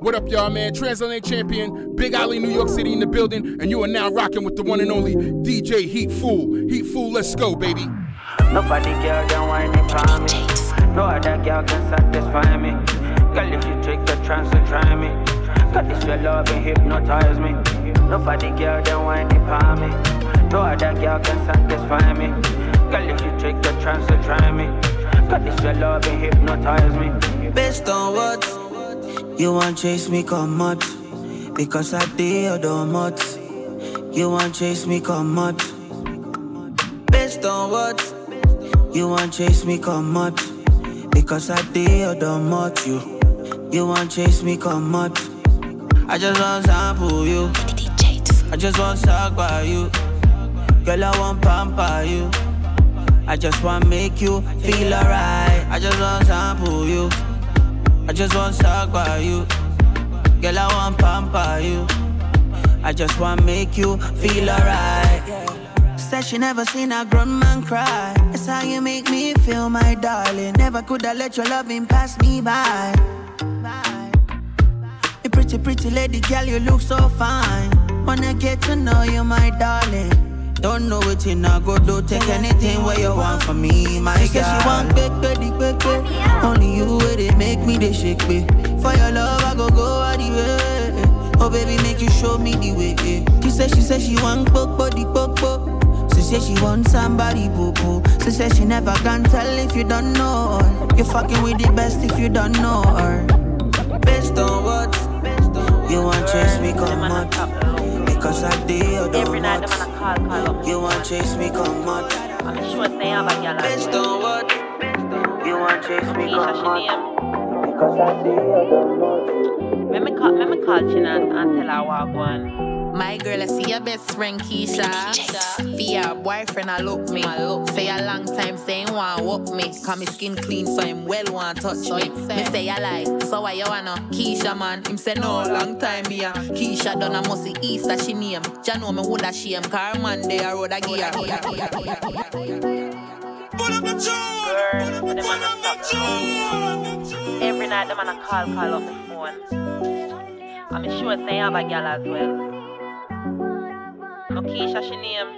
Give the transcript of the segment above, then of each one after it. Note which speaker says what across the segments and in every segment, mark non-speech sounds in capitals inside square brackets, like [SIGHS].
Speaker 1: What up, y'all, man? Transatlantic champion, Big Alley, New York City in the building, and you are now rocking with the one and only DJ Heat Fool. Heat Fool, let's go, baby.
Speaker 2: Nobody girl don't whine it for me. No other girl can satisfy me. Girl, if you take the chance to try me, got this your love and hypnotize me. Nobody girl don't whine it for me. No other girl can satisfy me. Girl, if you take the chance to try me, got this your love and hypnotize me.
Speaker 3: Based on what? You want chase me come out Because I did or much. You want chase me come out Based on what? You want chase me come out Because I did or much you. You want chase me come out I just want sample you. I just want talk by you. Girl I want pamper you. I just want make you feel alright. I just want sample you I just want by you. Girl, I want pamper you. I just want make you feel alright. Said she never seen a grown man cry. That's how you make me feel, my darling. Never could I let your loving pass me by. You pretty, pretty lady, girl, you look so fine. Wanna get to know you, my darling. Don't know what you not go do. Take anything what you want from me, my she girl. She say she want big, big, big, big. Only you where they make me they shake me. For your love, I go go all the way. Oh baby, make you show me the way. She say she say she want bok body bok bok. She say she want somebody boo boo. She say she never can tell if you don't know her. You fucking with the best if you don't know her. Based on what? You want chase me come on. Cause I did oh,
Speaker 4: Every night them wanna call, call up.
Speaker 3: You want to chase me, come on.
Speaker 4: I'm sure they have a girl.
Speaker 3: Based on what? You want to chase me, come on.
Speaker 4: Because I did Let me call, let me call China and, and tell her what going.
Speaker 5: My girl, I see your best friend Keisha. For your boyfriend, I look me. Say a long time saying want whoop me. Cause my skin clean, so him well want touch me. Me say I lie, so why you wanna? Keisha man, him say no, long time me a. Keisha done a musty Easter she name. Ja know me woulda shame, car man they a road a gear.
Speaker 4: Girl, Every night them wanna call, call up my phone. I'm sure they have a girl as well. Keisha, she name.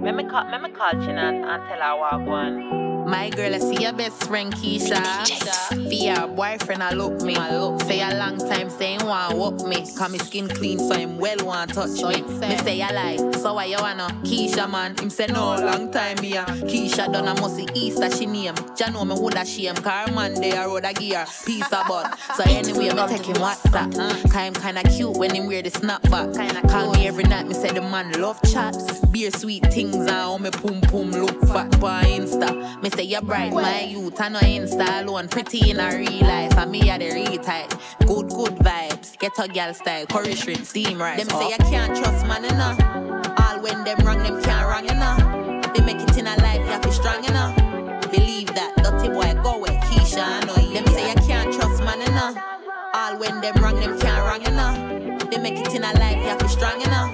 Speaker 4: Me call, me call Chin and, tell her what going.
Speaker 5: My girl, I see your best friend Keisha. For your boyfriend, I look me. Say a long time saying want whoop me. Cause my skin clean, so him well want touch me. Me say I like. so why you wanna? Keisha man, him say no, long time me a. Keisha done a musty Easter she name. Ja know me woulda shame, car man they a road a gear. Piece of bud. So anyway, me take him WhatsApp. Uh, cause him kinda cute when him wear the snapback. Kinda call me every night, me say the man love chats. Beer sweet things and how me pum pum look fat by Insta. Me say you're bright, my youth. I know Insta alone, pretty in a real life. And me are the real type. Good, good vibes. Get a girl style, curry shrimp, steam rice. Them say I can't trust man, enough. All when them wrong, them can't wrong, enough. They make it in a life, you have to strong, enough. Believe that, dirty boy, go with Keisha, I know. Them say I can't trust man, enough. All when them wrong, them can't wrong, enough. They make it in a life, you have to strong, you. Believe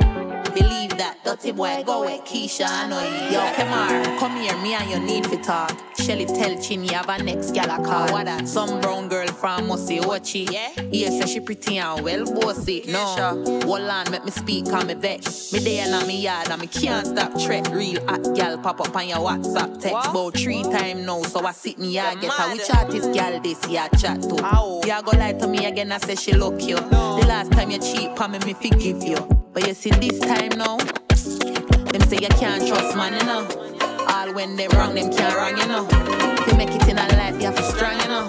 Speaker 5: that, dirty boy, go with Keisha, I know you. Yo, Kemar, come here, me and you need to talk. Shelly tell Chin you have a next gal a call. What that? Some brown girl from Mossy Ochi. Yeah? Yeah, say she pretty and well bossy. No, hold on, make me speak, call me vex. Me there in me yard and me can't stop threat. Real hot gal pop up on your WhatsApp text. About three times now, so I sit in yard get her. Which artist gal this ya chat to? Ow. You go lie to me again, I say she look you. No. The last time you cheat, pa me, me forgive you. But you see this time now, them say you can't trust man, you know. All when they wrong, them can't wrong, you know. To make it in a life, you have to strong, you know.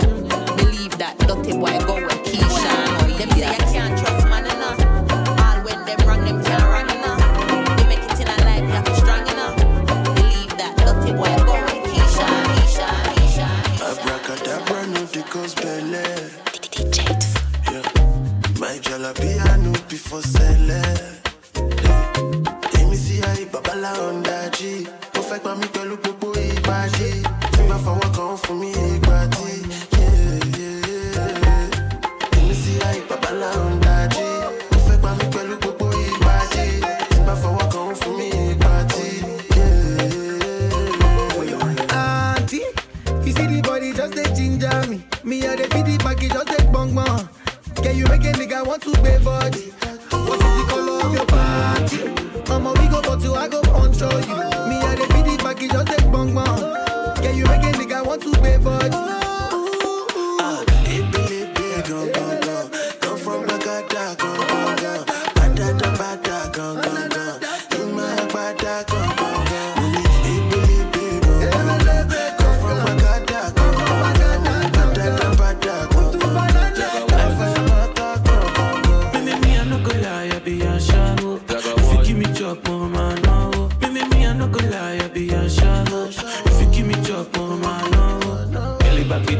Speaker 5: Believe that dirty boy go with Keisha, you know. Them say you can't trust man, you know. All when them wrong, them can't wrong, you know. To make it in a life, you have to strong, you know. Believe that dirty boy go with Keisha, Keisha, Keisha.
Speaker 6: Abracadabra, no the cause belly. Yeah. My jalapia before selling. Èmi sí ayé babalá ọ̀ndà. Mo fẹ́ pa mí pẹ̀lú gbogbo ìpàdé. Tí bá fọwọ́ kan fún mi tí. Èmi sí ayé babalá ọ̀ndà. Mo fẹ́ pa mí pẹ̀lú gbogbo ìpàdé. Tí bá fọwọ́ kan fún mi ìgbà tí.
Speaker 7: Auntie, you see the body just dey ginger me. Me I dey back back, just bong bong. Can you make a nigga want to pay body?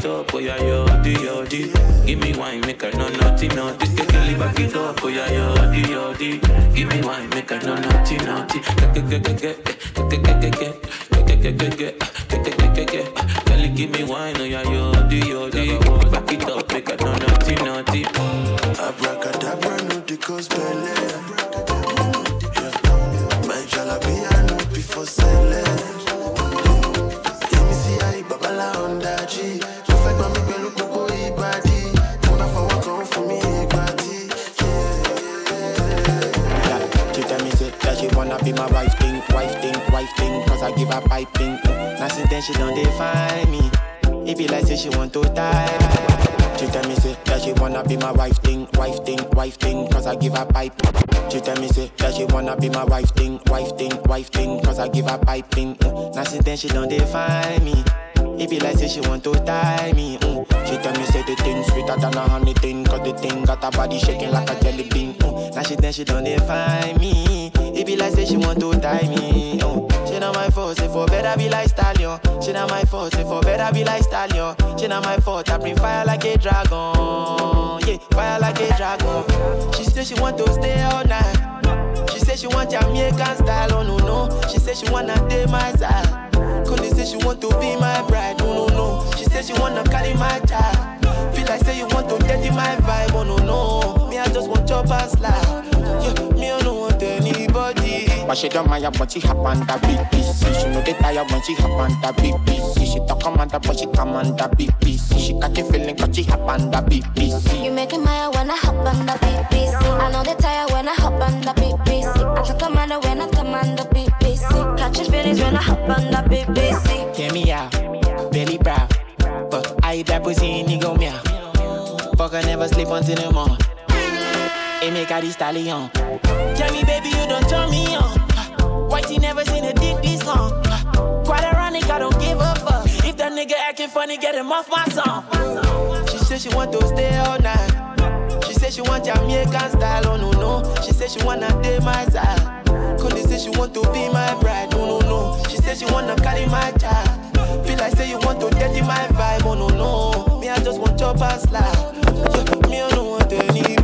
Speaker 7: it up, oh yeah, yo, di, yo, di. Give me wine, make I know nothing, no. This take a back it up, oh yeah, yo, di, yo, di. Give me wine, make I know nothing, nothing. Get, get, get, get, get, get, get, get, get, get, get, get, get, Girl, give me wine, oh yeah, yo, di, yo, di. Back it up, make I know nothing, nothing.
Speaker 6: Abracadabra, no, the cause belly.
Speaker 8: She don't define me. It be like say she want to tie me. Mm. She
Speaker 9: wanna be my wife think, wife think, wife think, cause I give a pipe She
Speaker 8: tell me
Speaker 9: sit, that she wanna be my wife think, wife think, wife think, cause I give a pipe in Nothing
Speaker 8: then she don't defy me.
Speaker 9: It be like
Speaker 8: say she wanna tie me. She tell me say the thing sweeter than a honey thing. Cause the thing got her body shaking like a jelly bean. Mm. Now she then she don't define me. It be like say she want to tie me. Mm. She not my fault, say for better be like stallion. She not my fault, say for better be like stallion. She not my fault, I bring fire like a dragon. Yeah, fire like a dragon. She say she want to stay all night. She say she want Jamaican style, oh no no. She say she wanna date my side. Cause say she want to be my bride, no no no. She say she wanna carry my child. Feel like say you want to dirty my vibe, oh no no. Me I just want your past life. Yeah, me
Speaker 9: But she don't mind when she hop on the BBC. She know they tired when she hop on the BBC. She talk commander but she command the BBC. She got the feeling cause she hop on the BBC.
Speaker 10: You make me mad when I hop on the BBC. I know they tired when I hop on the BBC. I talk commander when I command the BBC. Catching feelings when I hop on the BBC.
Speaker 8: Hear me out, belly brow. But I that pussy in go meow. Fuck I never sleep until the morning. It make these stallion. Tell me, baby, you don't turn me on. Whitey never seen a dick this long. Quite ironic, I don't give a fuck. If that nigga acting funny, get him off my song. She said she want to stay all night. She said she want Jamaican style, oh no no. She said she wanna date my side. Cause say she want to be my bride, no no no. She said she wanna carry my child. Feel like say you want to dirty my vibe, oh no no. Me I just want your past life. Me I don't want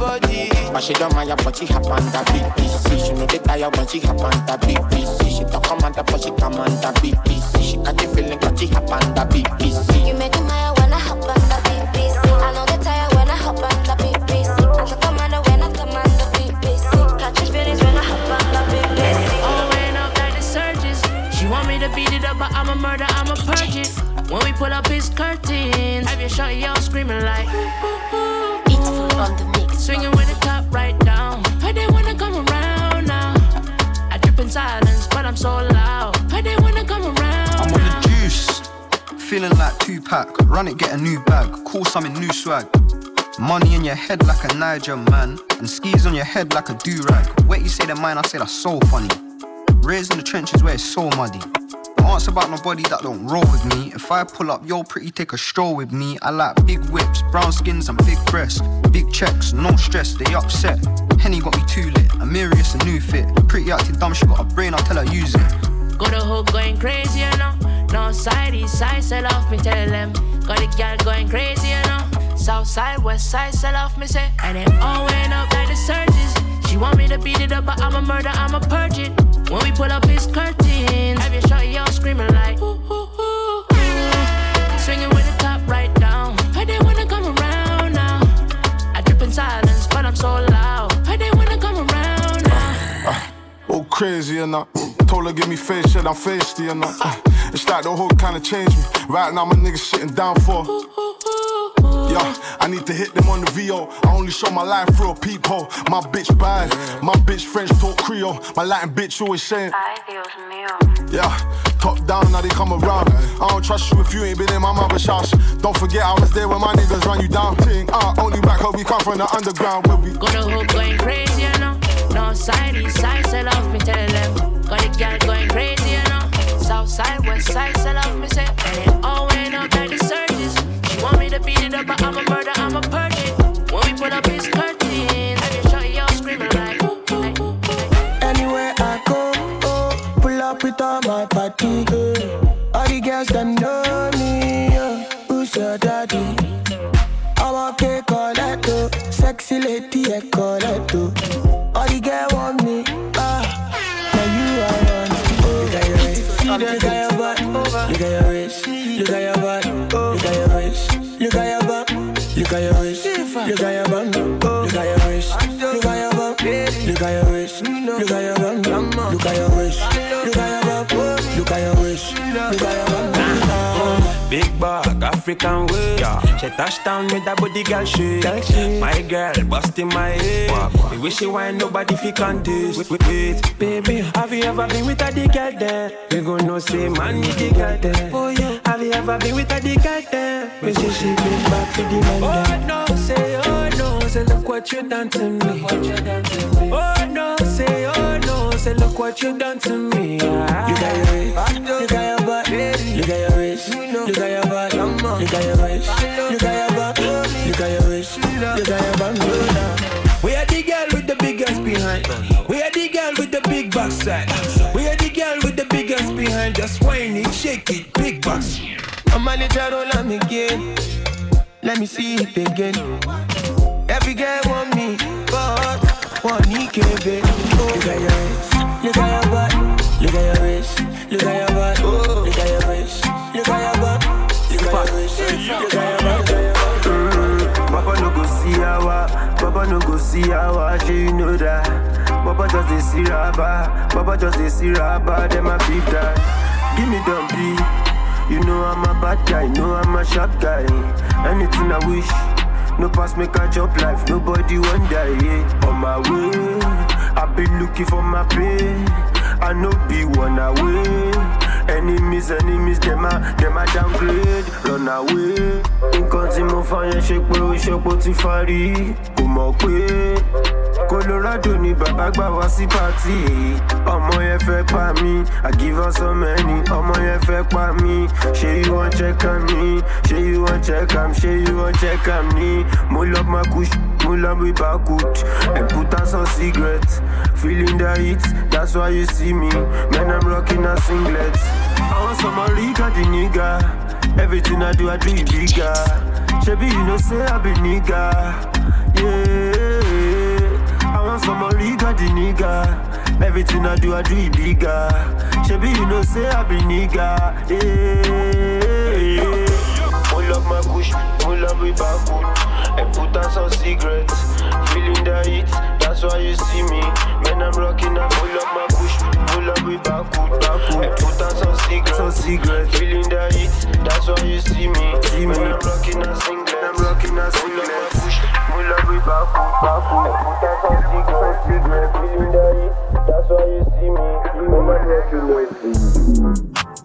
Speaker 8: anybody.
Speaker 9: But she don't mind when she hop on the BBC. She know they tired when she hop on the BBC. She talk commander but she command the BBC. She got the feeling cause she hop on the BBC.
Speaker 10: You make me mad when I hop on the BBC. I know they tired when I hop on the BBC. I talk commander when I command the BBC. Catch your feelings when I hop on the BBC.
Speaker 11: Oh, when up like the surges. She want me to beat it up, but I'm a murder, I'm a purge it. When we pull up his curtains, have your shot, y'all screaming like.
Speaker 10: It's on the mix.
Speaker 11: Swinging with the top right down. Heard they wanna come around now. I drip in silence, but I'm so loud. Heard they wanna come around.
Speaker 12: I'm on the juice, feeling like Tupac. Run it, get a new bag, call something new swag. Money in your head like a Niger man, and skis on your head like a do rag. Wait, you say the mine, I say that's so funny. Raised in the trenches where it's so muddy. Ask about nobody that don't roll with me. If I pull up, yo, pretty, take a stroll with me. I like big whips, brown skins, and big breasts. Big checks, no stress, they upset. Henny got me too lit, Amirius a new fit. Pretty acting dumb, she got a brain, I'll tell her use it.
Speaker 11: Go the hook going crazy, you know. No side, east side, sell off, me tell them. Got a girl going crazy, you know. South side, west side, sell off, me say. And it all went up like the surges. She want me to beat it up, but I'm a murder, I'm a purge it. When we pull up his curtains, have your shot, y'all screaming like. Ooh, ooh, ooh, ooh. Swinging with the top right down. Heard they wanna come around now. I drip in silence, but I'm so loud. Heard they wanna come around now.
Speaker 13: All [SIGHS] oh, crazy and that. [CLEARS THROAT] Told her give me face shit, I'm feisty and that. It's like the whole kinda changed me. Right now my niggas sitting down for. Yeah, I need to hit them on the VO. I only show my life through a peephole. My bitch bad, my bitch French talk Creole. My Latin bitch always saying, Yeah, top down, now they come around. I don't trust you if you ain't been in my mother's house. Don't forget I was there when my niggas run you down. Ting, ah, only back up, we come from the underground where we
Speaker 11: Go to hoop going crazy, you know. No side, east side, sell off me, tell them. Got the girl going crazy, you know. South side, west side, sell off me, say. And it all to beat it up, but I'm a murder, I'm a purge. When we put up his curtains, I just shot y'all screaming like. ooh, ooh, ooh.
Speaker 7: Anywhere I go, oh, pull up with all my party. All the girls that know me, who's your daddy? I'm okay, Coletto, sexy lady, I Coletto. All the girls want me, ah, now you are one. Oh, look at your waist, look at your butt, look at your waist, look at your butt, at your butt, look at your waist, look at your butt, look at your waist, look at your butt, look at your waist, look at your butt, look at your waist, look at your butt, look at your waist, look at your butt.
Speaker 14: Big bag, African waist. She touch down with that body girl shit. My girl, busting my head. We wish you wine nobody fi contest. Wait, wait, wait, baby, have you ever been with a the girl there? We gon' know say man need the girl there. Oh yeah. You ever been with a girl there? We say she bring back for the man. Oh no, say oh no, say look what you done to me. Oh no, say oh no, say look what you done to me.
Speaker 7: Look at your waist, look at your butt, look at your waist, look at your butt, look at your waist, look at your butt, look at your waist, look at your butt.
Speaker 14: We are the girl with the biggest behind. We are the girl with the big backside. We are the girl with the biggest behind. Just whine it, shake it,
Speaker 7: I'm a little roll on me again. Let me see it again. Every girl want me, but one me can't be. Look at your waist, look at your butt, look at your waist, look at your butt, look at your waist, look at your butt, look at your waist, look at your butt, look at your butt.
Speaker 14: Mm, Papa no go see our, Papa no go see our, she you know that. Papa just dey see rubber, Papa just dey see rubber, them a beef that. Give me dumpy, you know I'm a bad guy, you know I'm a sharp guy. Anything I wish, no pass make a chop life, nobody want die. Yeah. On my way, I been looking for my pay, I know be one away. Enemies, enemies, them a, them a downgrade, run away. Nǹkan tí mo fa yẹn ṣe pé ó ṣe pé ó ti farí. Kò mọ̀ pé Colorado ni bàbá gbà wá sí pàtì. Ọmọ yẹn fẹ́ pa mí, I give her so many. Ọmọ yẹn fẹ́ pa mí, ṣé you wan check am ni? Ṣé you wan check am? Ṣé you wan check am ni? Mo lọ ma kush, mo lọ bí bakut. On some cigarette, feeling the heat, that's why you see me. Man, I'm rocking a singlet. Want some Rica the nigga. Everything I do, I do it bigger. Shebi, you know, say I be nigga. Yeah. I want some Rica the nigga. Everything I do, I do it bigger. Shebi, you know, say I be nigga. Yeah. Pull up my kush, pull up my backwood. And put on some cigarettes. Feeling the heat, that's why you see me. Man, I'm rocking up, pull up my kush, pull up my backwood, backwood. And put on some cigarettes, some cigarettes. Feeling the heat, that's why you see me. See me. Man, I'm rocking a singlet, them rocking a sleepless eh? we Put a something, feeling that That's why you see me, you know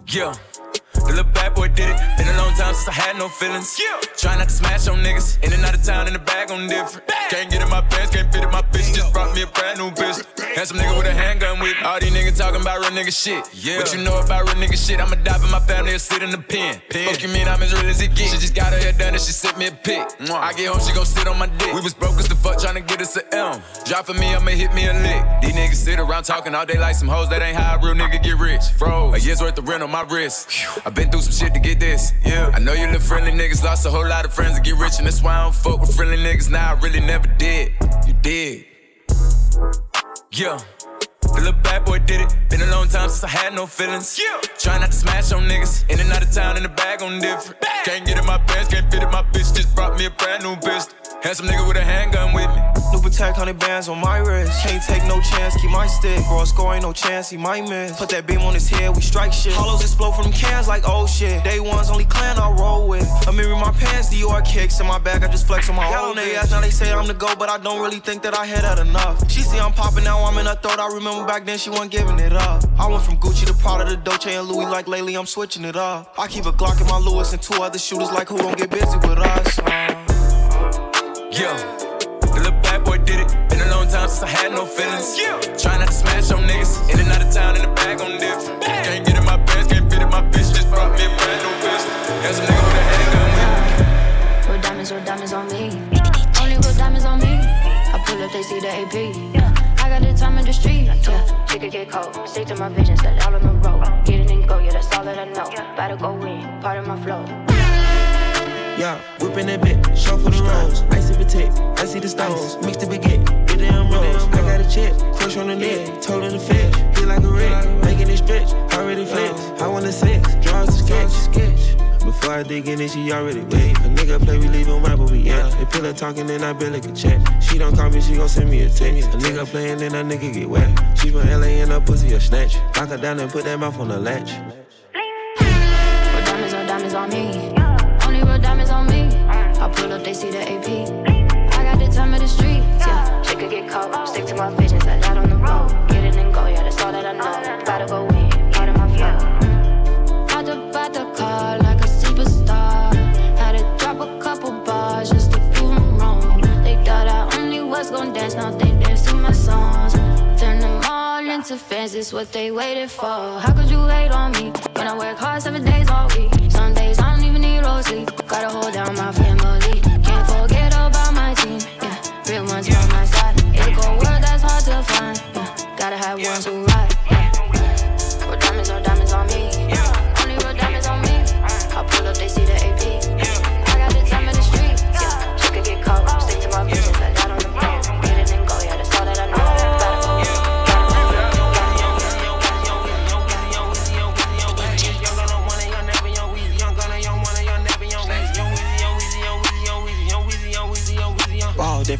Speaker 15: Yeah. The little bad boy did it. Been a long time since I had no feelings. Yeah. Try not to smash on niggas. In and out of town in the bag on different. Can't get in my pants, can't fit in my bitch. Just brought me a brand new bitch. Had some nigga with a handgun with. All these niggas talking about real nigga shit. Yeah. What you know about real nigga shit? I'ma die for my family or sit in the pen. pen. Fuck you mean I'm as real as it gets. She just got her hair done and she sent me a pic. I get home, she gon' sit on my dick. We was broke as the fuck trying to get us a M. Drop for me, I'ma hit me a lick. These niggas sit around talking all day like some hoes. That ain't how a real nigga get rich. Froze. A year's worth of rent on my wrist. I been through some shit to get this. Yeah. I know you little friendly niggas lost a whole lot of friends to get rich, and that's why I don't fuck with friendly niggas. Now I really never did. You did. Yeah. The little bad boy did it. Been a long time since I had no feelings. Yeah. Try not to smash on niggas. In and out of town in the bag on different. Can't get in my pants, can't fit in my bitch. Just brought me a brand new bitch. Handsome nigga with a handgun with me.
Speaker 16: New Patek, hundred bands on my wrist. Can't take no chance, keep my stick. Bro, score ain't no chance, he might miss. Put that beam on his head, we strike shit. Hollows explode from cans like old shit. Day one's only clan I roll with. A mirror in my pants, Dior kicks in my back, I just flex on my own. on their ass, now they say I'm the go, but I don't really think that I had that enough. She see I'm popping now, I'm in her throat. I remember back then she wasn't giving it up. I went from Gucci to Prada to Dolce and Louis, like lately I'm switching it up. I keep a Glock in my Louis and two other shooters, like who gon' get busy with us? Uh.
Speaker 15: Yeah The little bad boy did it. Been a long time since I had no feelings. Yeah. Try not to smash on niggas. In and out of town, in the bag on different. Can't get in my pants, can't fit in my bitch. Just brought me a brand new bitch. There's a nigga with a handgun with me.
Speaker 10: Real diamonds, real diamonds on me. Only real diamonds on me. I pull up, they see the AP. Yeah. I got the time in the street. Yeah. She could get cold. Stick to my vision, set out on the road. Get it and go, yeah, that's all that I know. Better go in, part of my flow.
Speaker 16: Yeah, whipping that bit, show for the rolls. Icy protect, I see the stones. Mix the baguette, get them rolls. I got a check, crush on the neck, told in the fetch. Feel like a wreck, making it stretch, already flex. I want the sex, draws the sketch. sketch. Before I dig in it, she already wet. A nigga play, we leave him right where we at. They pillow talking, then I barely can chat. She don't call me, she gon' send me a text. A nigga playing, then a nigga get wet. She from LA and her pussy a snatch. Lock her down and put that mouth on the latch.
Speaker 10: Diamonds on diamonds on me pull up, they see the AP. I got the time of the streets, yeah. She could get caught, stick to my visions, I out on the road. Get it and go, yeah, that's all that I know. Gotta go in, part of my flow. Out the, out the car like a superstar. Had to drop a couple bars just to prove them wrong. They thought I only was gonna dance, now they all into fans, it's what they waited for. How could you hate on me when I work hard seven days all week? Some days I don't even need no sleep. Gotta hold down my family. Can't forget about my team. Yeah, real ones by my side. It's a cold world that's hard to find. Yeah, gotta have ones who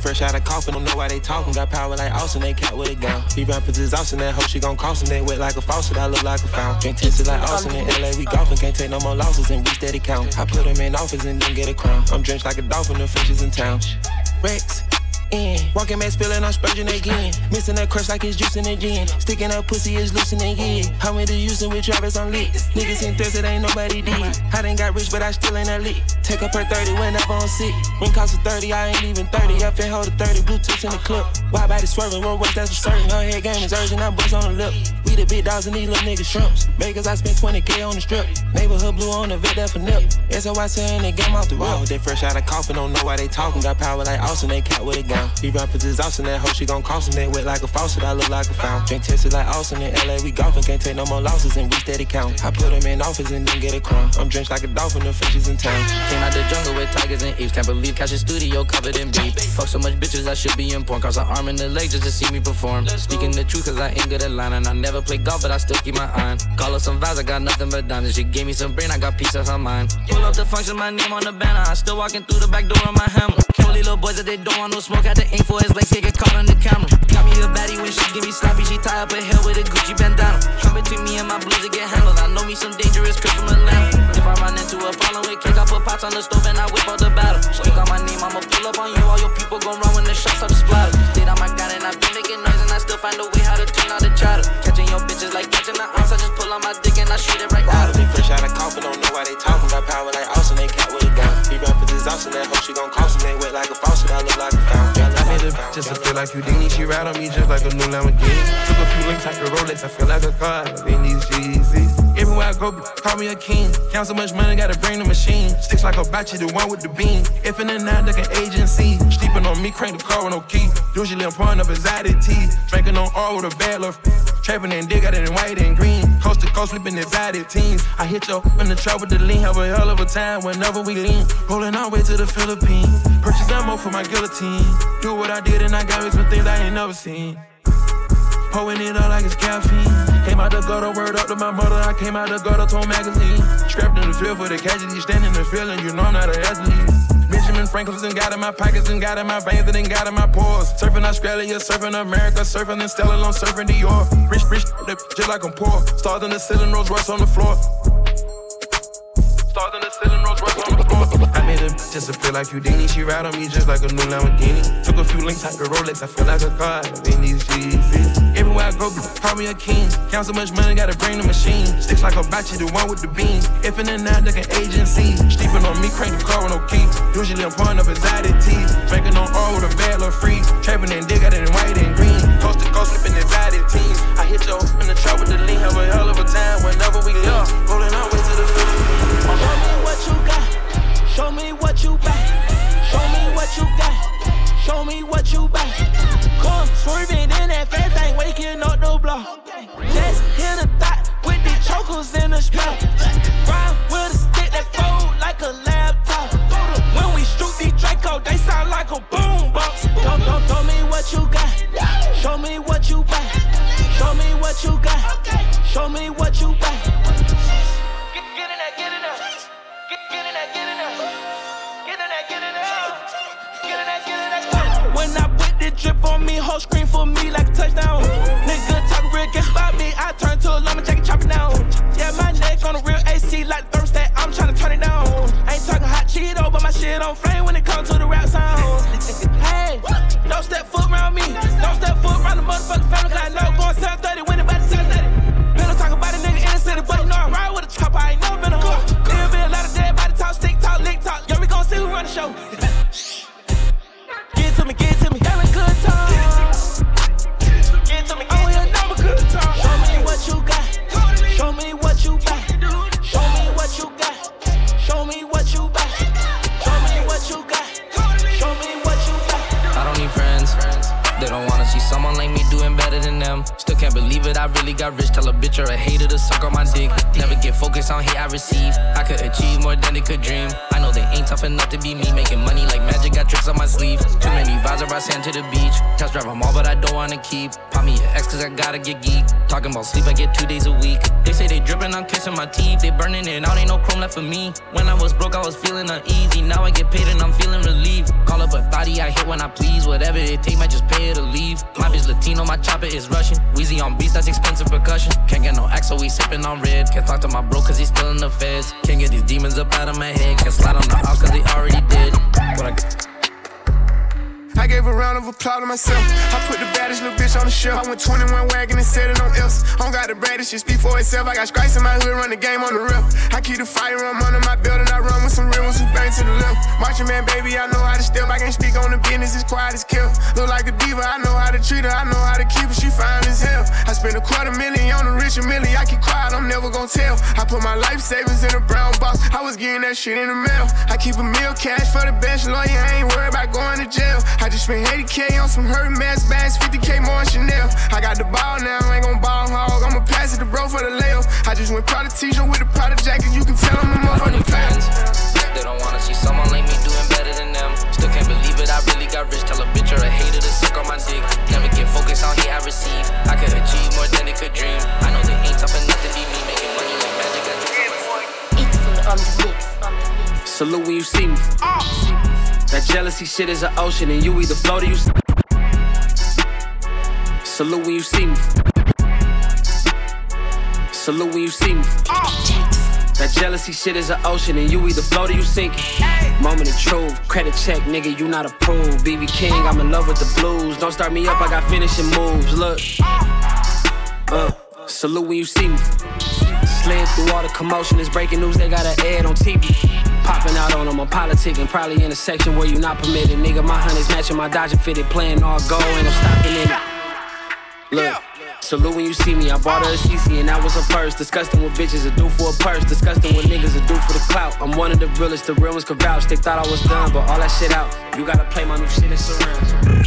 Speaker 16: fresh out of coffin, don't know why they talking. Got power like Austin, they cat with a gun. Be rappers is Austin, that hoe she gon' cost them. They wet like a faucet, I look like a fountain. Drink tested like Austin in LA, we golfing, can't take no more losses and we steady count. I put them in office and then get a crown. I'm drenched like a dolphin, the fishes in town. Rex, in. Walking back spilling, I'm spurging again. Missing that crush like it's juice in juicing again. Sticking up pussy is loosening yeah. How many the using with Travis on lit? Niggas in thirst, it ain't nobody did. I done got rich, but I still ain't elite. Take up her 30 whenever I'm sick. When cost a 30, I ain't even 30. Up and hold a 30, Bluetooth in the clip. Why body swerving, roll work, that's for certain. Her head game is urgent, I bust on the lip. We the big dogs and these little niggas shrimps. Bakers, I spent 20k on the strip. Neighborhood blue on the vet, that for nip. SOY saying they game off the road. They fresh out of coffin, don't know why they talking. Got power like Austin, they cat with a gun. These rappers is Austin, that hoe she gon' cost them. They wet like a faucet, I look like a fountain. Drink tested like Austin in LA, we golfing, can't take no more losses and we steady count. I put them in office and then get a crown. I'm drenched like a dolphin, the fishes in town.
Speaker 17: Came out the jungle with tigers and apes, can't believe catch a studio covered in beef. Fuck so much bitches, I should be in porn. Cross an arm and a leg just to see me perform. Speaking the truth, cause I ain't good at lying. And I never play golf, but I still keep my eye on. Call her some vibes, I got nothing but diamonds. She gave me some brain, I got peace of her mind. Pull up the function, my name on the banner. I still walking through the back door of my hammer. Only little boys that they don't want no smoke. Had to aim for his legs, he get caught on the camera. Got me a baddie when she give me sloppy. She tie up her hair with a Gucci bandana. Come between me and my blues to get handled. I know me some dangerous Chris from Atlanta. If I run into a problem with cake, I put pots on the stove and I whip out the battle. Speak on my name, I'ma pull up on you. All your people gon' run when the shots start to splatter. Stayed on my gun and I been making noise and I still find a way how to turn out the chatter. Catching your bitches like catching the ounce. I just pull on my dick and I shoot it right out.
Speaker 16: They fresh out of coffin, don't know why they talking. Got power like Austin, they a gun. Austin, that hoe she gon' cost me wet like a faucet, I look like a fountain.
Speaker 18: I made a just to feel like Houdini. She ride on me just like a new Lamborghini. Took a few links, like a Rolex. I feel like a car. In these Yeezys. Everywhere I go, call me a king. Count so much money, gotta bring the machine. Sticks like a batchy, the one with the beam. If in the night, like an agency. Sleeping on me, crank the car with no key. Usually I'm pouring up anxiety tea. Drinking on all with a bad love. Trapping and dig, got it in white and green. Coast to coast, flipping it bad teens. I hit yo in the trap with the lean. Have a hell of a time whenever we lean. Rolling our way to the Philippines. Purchase ammo for my guillotine. Do what I did and I got me some things I ain't never seen. Pouring it up like it's caffeine. Came out the gutter, word up to my mother. I came out the gutter, told magazine. Strapped in the field for the casualty, standing the field, and you know I'm not an athlete. Benjamin Franklin sprinklers and got in my pockets and got in my veins and then got in my pores. Surfing Australia, surfing America, surfing in Stella, I'm surfing Dior. Rich, rich, just like I'm poor. Stars in the ceiling, Rolls Royce on the floor. Stars in the ceiling, Rolls Royce disappear like Houdini. She ride on me just like a new Lamborghini. Took a few links, like a Rolex. I feel like a car. In these G's. Everywhere I go, call me a king. Count so much money, gotta bring the machine. Sticks like a batchy, the one with the beans. If and then out like an agency. Sleeping on me, crank the car with no key. Usually I'm pouring up exotic tea. Drinking on all with a bad little free. Trapping and dig out in white and green. Coast to coast, slipping exotic teams. I hit yo in the trap with the lean. Have a hell of a time whenever we up. Rolling our way to the Philippines.
Speaker 19: Show me what you back. Show me what you got. Show me what you back. Come swerving in that fast thing, waking up the block. Just hit a thought with the chokers in the spot. Ride with a stick that fold like a laptop. When we shoot these Draco, they sound like a boom box. Don't, don't, show me what you got. Show me what you back. Show me what you got. Show me what you back. When drip on me, whole screen for me like a touchdown. Nigga talk real guess about me, I turn to a llama jacket, chop it down. Yeah, my neck on a real AC like thermostat, I'm tryna turn it down. I ain't talking hot Cheeto, but my shit on flame when it comes to the rap sound. [LAUGHS] hey, don't step foot around me, don't step foot around the motherfucking family, cause I know going 730 when it about to 730. Been talk about a nigga in the city, but you know I ride with a chopper, I ain't never been a hoe. There'll be a lot of dead body talk, stick talk, lick talk. Yeah, we gon' see who run the show.
Speaker 20: Believe it, I really got rich. Tell a bitch or a hater to suck on my dick. Never get focused on hate I receive. I could achieve more than they could dream. I know they ain't tough enough to be me. Making money like magic, got tricks on my sleeve. Too many vibes I sand to the beach. Test drive them all, but I don't wanna keep. Pop me an ex cause I gotta get geek. Talking about sleep, I get two days a week. They say they dripping, I'm kissing my teeth. They burning it out, ain't no chrome left for me. When I was broke, I was feeling uneasy. Now I get paid and I'm feeling relieved. Call up a thotty, I hit when I please. Whatever it take, might just pay it to leave. My bitch Latino, my chopper is Russian. Wheezy on beats, that's expensive percussion. Can't get no X, so we sipping on red. Can't talk to my bro, cause he's still in the feds. Can't get these demons up out of my head. Can't slide on the house, cause they already did. What I
Speaker 21: I gave a round of applause to myself. I put the baddest little bitch on the shelf. I went 21 wagon and set it on else. I don't got the baddest, shit speak for itself. I got stripes in my hood, run the game on the rip. I keep the fire on under my belt and I run with some real ones who bang to the left. Marching man, baby, I know how to step. I can speak on the business, it's quiet as kill. Look like a diva, I know how to treat her, I know how to keep her, she fine as hell. I spent a quarter million on the rich and million, I keep quiet, I'm never gonna tell. I put my life savings in a brown box, I was getting that shit in the mail. I keep a meal cash for the best lawyer, I ain't worried about going to jail. I just spent 80k on some Hermès bags, 50k more on Chanel. I got the ball now, I ain't gon' ball hog. I'ma pass it to bro for the layup. I just went Prada t-shirt with a Prada jacket, you can tell I'm a motherfucking fan.
Speaker 20: They don't wanna see someone like me doing better than them. Still can't believe it, I really got rich. Tell a bitch or a hater to suck on my dick. Never get focused on hate I receive. I could achieve more than they could dream. I know they ain't tough enough to be me. Making money like magic, I just
Speaker 22: on the mix. Salute when you see me. Oh. That jealousy shit is an ocean, and you either float or you. Sink. Salute when you see me. Salute when you see me. That jealousy shit is an ocean, and you either float or you sink. Moment of truth, credit check, nigga, you not approved. BB King, I'm in love with the blues. Don't start me up, I got finishing moves. Look, uh, salute when you see me. Slid through all the commotion, it's breaking news, they got an ad on TV. Popping out on them, I'm probably in a section where you not permitted. Nigga, my honey's matching my Dodger fitted, playing all gold, I'm stopping in it. Look. Salute when you see me, I bought her a CC and that was her first. Disgusting with bitches, a do for a purse. Disgusting with niggas, a do for the clout. I'm one of the realest, the real ones can vouch. They thought I was done, but all that shit out. You gotta play my new shit in surround.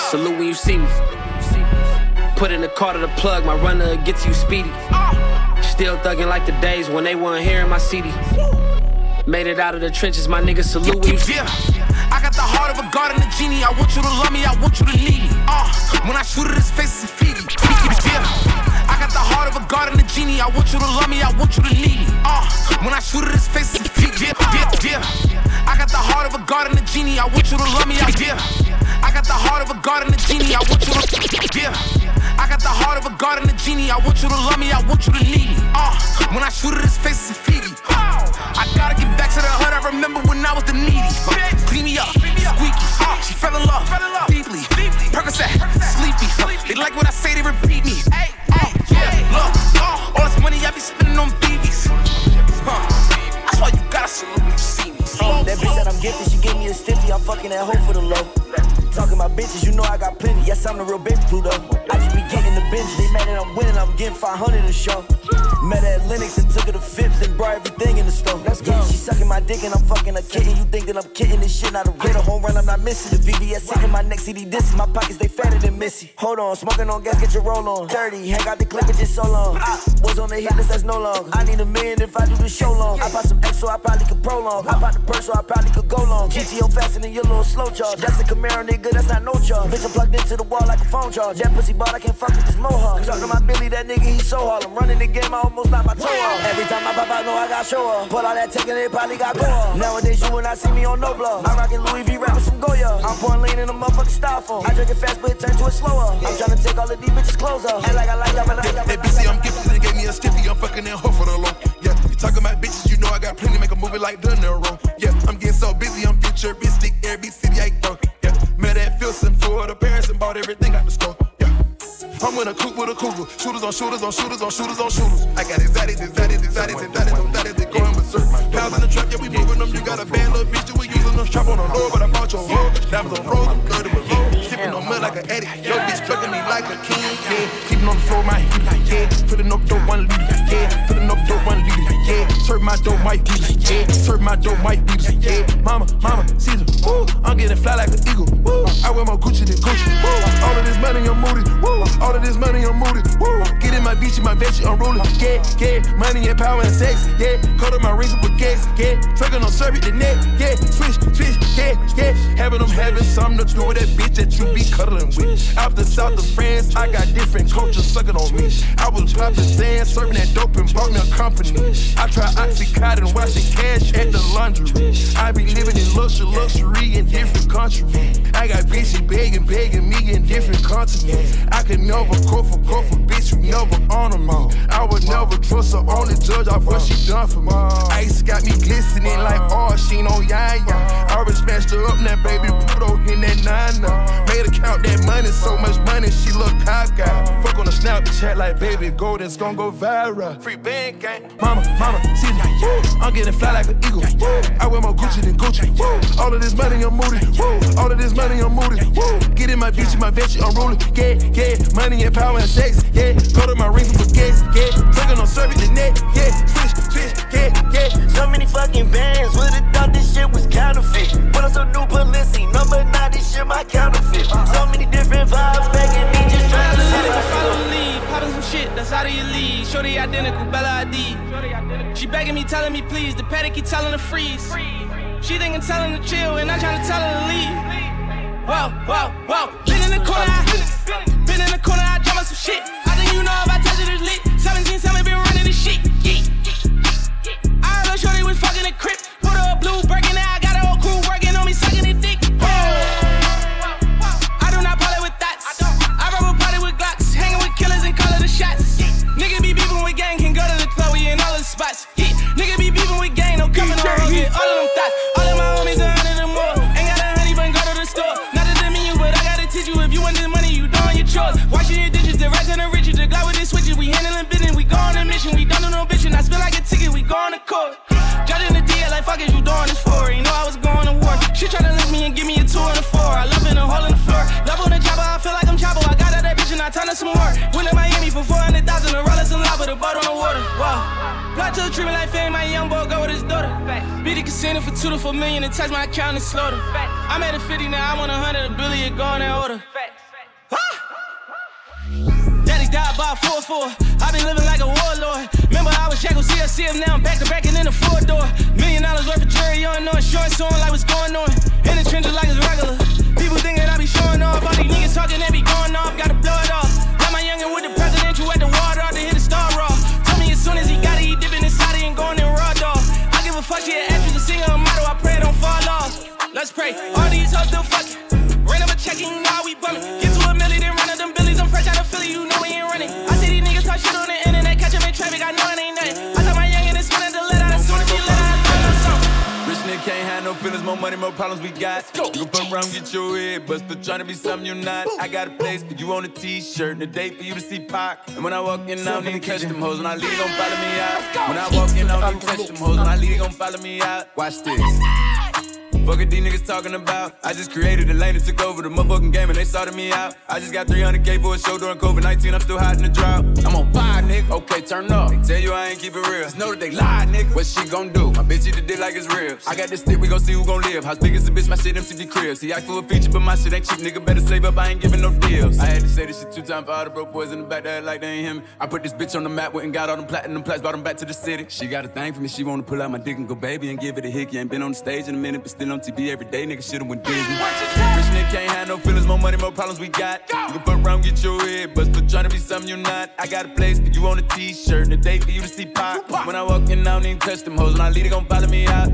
Speaker 22: Salute when you see me. Put in the car to the plug, my runner gets you speedy. Still thugging like the days when they weren't hearing my CD. Made it out of the trenches, my nigga salute you
Speaker 23: Yeah, I got the heart of a god and a genie. I want you to love me, I want you to need me. Uh, when I shoot at his face, it's a Fiji. Yeah, I got the heart of a god and a genie. I want you to love me, I want you to need me. Uh, when I shoot at his face, it's a Fiji. Yeah, yeah, yeah. a god and a genie. I want you to love me, I yeah. I got the heart of a god and a genie. I want you to yeah. I got the heart of a god and a genie. I want you to love me, I want you to need me. Uh, when I shoot at his face, it's a Fiji. I gotta get back to the hood. I remember when I was the needy. Clean me up, squeaky. Uh, she fell in love, deeply. Percocet, sleepy. They like what I say, they repeat me. Uh, yeah, look, uh, all this money I be spending on BBs. Huh. That's why you gotta salute me, you see me.
Speaker 24: Uh, that bitch said I'm gifted, she gave me a stiffy. I'm fucking that hoe for the low. Talking about bitches, you know I got plenty. Yes, I'm the real baby Pluto. I just be getting the bench. They mad that I'm winning, I'm getting 500 a show. Met her at Lenox and took her to Phipps and brought everything in the store. Let's go. She sucking my dick and I'm fucking a kitten. You think that I'm kidding this shit? Not a hit a home run, I'm not missing. The VVS sitting my neck CD discs. My pockets, they fatter than Missy. Hold on, smoking on gas, get your roll on. 30, hang out the clip, it's just so long. I was on the hit list, that's no long. I need a million if I do the show long. I bought some X so I probably could prolong. I bought the purse so I probably could go long. GTO faster than your little slow charge. That's a Camaro, nigga, that's not no charge. Bitch, I'm plugged into the wall like a phone charge. That pussy ball, I can't fuck with this mohawk. Talk to my Billy, that nigga, he so hard. I'm running the game, I almost knocked my toe off. Every time I pop out, know I got show up. Pull all that tech and they probably got go off. Nowadays, you will not see me on no blow. I'm rocking Louis V, rapping some Goya. I'm pouring lean in a motherfucking styrofoam. I drink it fast, but it turns to it slower. I'm trying to take all of these bitches' clothes off. And like I like them, and I like
Speaker 18: They busy, I'm gifted, they gave me a stiffy, I'm fucking that hoe for the low. Yeah, you talking about bitches, you know I got plenty, make a movie like De Niro. Yeah, I'm getting so busy, I'm futuristic, every city I go. Yeah, met at Filson for the parents and bought everything out the store. Yeah. I'm in a coupe with a cougar. Shooters on shooters on shooters on shooters on shooters. I got exotics, exotics, exotics, exotics, exotics, they going berserk. Pounds in the trap, yeah, we moving them. You got a bad little bitch, we using them. Chop on the low, but I bought your hoe. Diamonds on froze, I'm dirty below. Sipping on mud like an addict. Yo, bitch fucking me like a king, yeah. Keeping on the floor, my heat like, yeah. Filling up dope one liter, yeah. My dope white beaters, yeah. Serve my dope might beaters, yeah. Mama, mama, Caesar, woo. I'm getting fly like an eagle, woo. I wear more Gucci than Gucci, woo. All of this money, I'm moody, woo. All of this money, I'm moody, woo. Get in my beach, my bitch, I'm unruly, yeah, yeah. Money and power and sex, yeah. Cut up my rings with baguettes, yeah. Trucking on service the net, yeah. Switch, switch, yeah, yeah. Having them having something to do with that bitch that you be cuddling with. Out the south of France, I got different cultures sucking on me. I was popping sand, serving that dope and bought me a company. I try Oxycontin, washing cash at the laundry. I be living in luxury, luxury in different countries. I got bitches begging, begging me in different continents. I can never call for, call for bitch, you never honor me. I would never trust her, only judge off what she done for me. Ice got me glistening like oh, she on Yaya. I already smashed her up, now baby, her in that nana. Made her count that money, so much money, she look cocky. Fuck on the the chat like baby, gold, it's gon' go viral. Free band gang. Mama, mama, see. I'm getting fly like an eagle. I wear more Gucci than Gucci. All of this money, I'm moody. All of this money, I'm moody. Get in my bitch, my veggie, I'm rolling. Yeah, yeah. Money and power and sex. Yeah. Go to my rings with baguettes. Yeah. Taking on service the net. Yeah. Switch, switch. Yeah, yeah.
Speaker 24: So many fucking bands, would've thought this shit was counterfeit. Put on some new policy, number nine, this shit my counterfeit. So many different vibes, begging me, just trying to
Speaker 19: follow the lead, popping some shit that's out of your league. Shorty identical, Bella ID. She begging me, telling me please. The Patek keep telling her freeze. She thinking telling her chill, and I'm trying to tell her to leave. Whoa, whoa, whoa. Been in the corner, I, been in the corner, I drum up some shit. I think you know if I touch it, it's lit. 17, 7 been running this shit. Yeah. Her shorty was fucking a crip. Put her a blue breaking now, I got Plot to the treatment like fame, my young boy go with his daughter. Beat the casino for two to four million and touch my account and slaughter. I'm at a 50 now, I'm on a 100, a billion, go in that order. Daddy died by 4-4. i been living like a warlord. Remember, I was Jackal CFCF, now I'm back to back and in the four door. Million dollars worth of jury on, no insurance on, like what's going on. In the trenches like it's regular. People thinking I be showing off. All these niggas talking, they be going off. Gotta blow it off. Got my youngin' with the presidential at the water fuck, she an actress, a singer, a model. I pray it don't fall off. spray. All these hoes still fucking. Ran up a checking while we bumming. Get to a million, then run up them billies. I'm fresh out of Philly, you know we ain't
Speaker 15: money, more problems we got. You can fuck around, get your head, but still trying to be something you're not. I got a place for you on a t-shirt and a date for you to see Pac. And when I walk in, I don't even catch them hoes. When I leave, gon' follow me out. When I walk in, I don't even catch them hoes. When I leave, gon' follow me out. Watch this. Fuck what these niggas talking about. I just created a lane and took over the motherfucking game and they sorted me out. I just got 300k for a show during COVID 19. I'm still hot in the drought. I'm on fire, nigga. Okay, turn up. They tell you I ain't keep it real. Just know that they lie, nigga. What she gon' do? My bitch eat the dick like it's real. I got this stick, we gon' see who gon' live. How big as a bitch, my shit MTV cribs. He asked for a feature, but my shit ain't cheap. Nigga better save up, I ain't giving no deals. I had to say this shit two times for all the broke boys in the back that like they ain't him. I put this bitch on the map, went and got all them platinum plaques, brought them back to the city. She got a thing for me, she wanna pull out my dick and go baby and give it a hickey. Ain't been on the stage in a minute, but still on TV every day, nigga. Should've went Disney. Rich nigga can't have no feelings, more money, more problems we got. You can fuck around, get your head, but still trying to be something you're not. I got a place for you on a t-shirt and a date for you to see Pac. When I walk in, I don't even touch them hoes. When I leave, they gon' follow me out.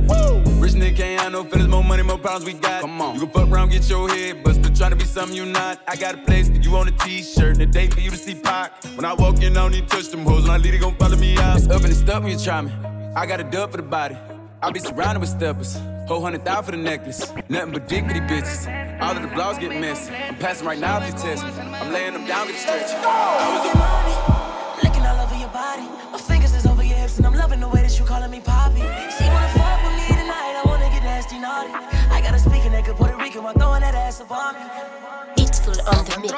Speaker 15: Rich nigga can't have no feelings, more money, more problems we got. Come on. You can fuck around, get your head, but still trying to be something you're not. I got a place for you on a t-shirt and a date for you to see Pac. When I walk in, I don't even touch them hoes. When I leave, they gon' follow me out. It's up and it's stuck when you try me. I got a dub for the body. I be surrounded with steppers. Whole hundred thousand for the necklace. Nothing but dick for these bitches. All of the blogs get messy. I'm passing right now if you test me. I'm laying them down, get stretchy. I was a
Speaker 24: Licking all over your body. My fingers is over your hips, and I'm loving the way that you calling me Poppy. She wanna fuck with me tonight, I wanna get nasty naughty. I got a speaking that could Puerto Rican while throwing that ass upon me.
Speaker 25: It's full on the mix.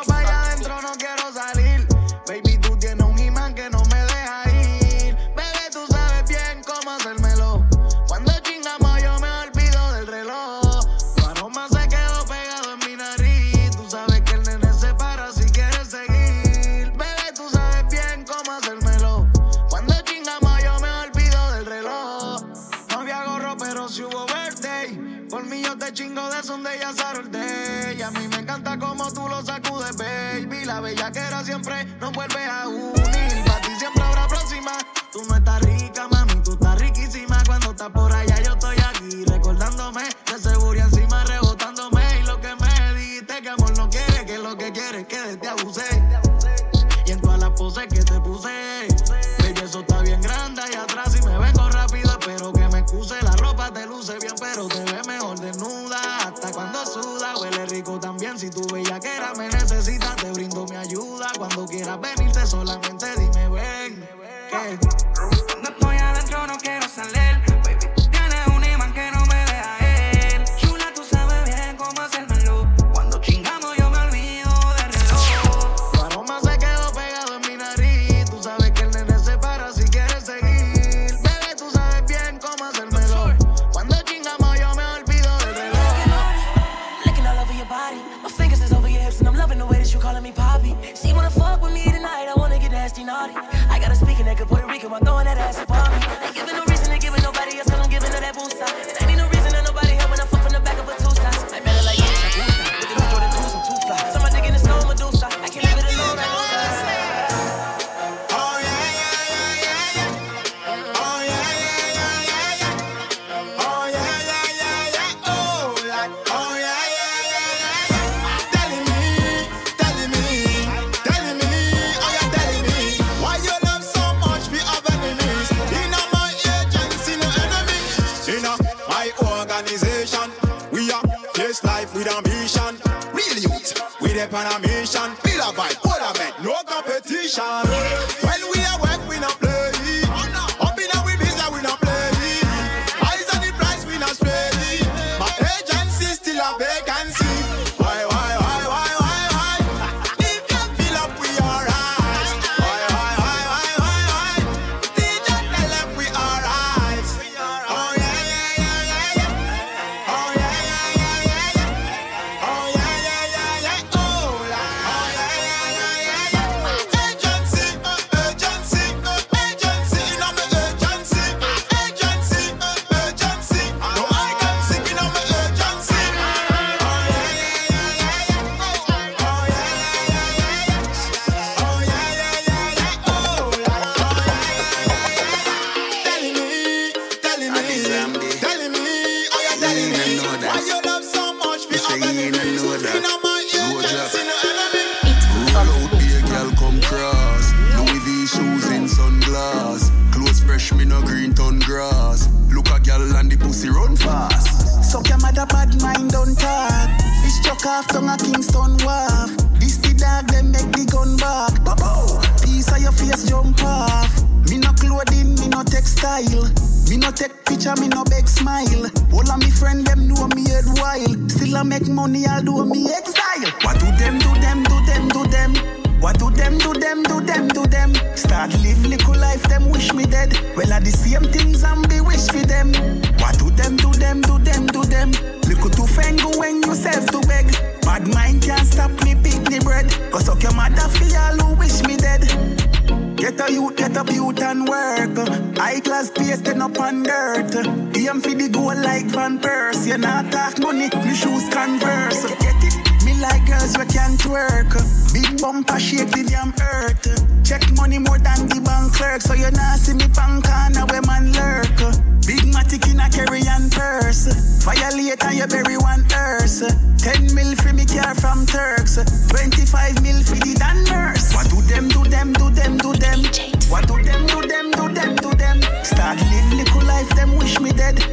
Speaker 26: Nos vuelve a unir. Para ti siempre habrá próxima. Tú no estás rica, mami, tú estás riquísima. Cuando estás por allá, yo estoy aquí. Recordándome de seguro encima, rebotándome. Y lo que me dijiste que amor no quiere, que lo que quiere es que te abusé. Y en todas las poses que te puse,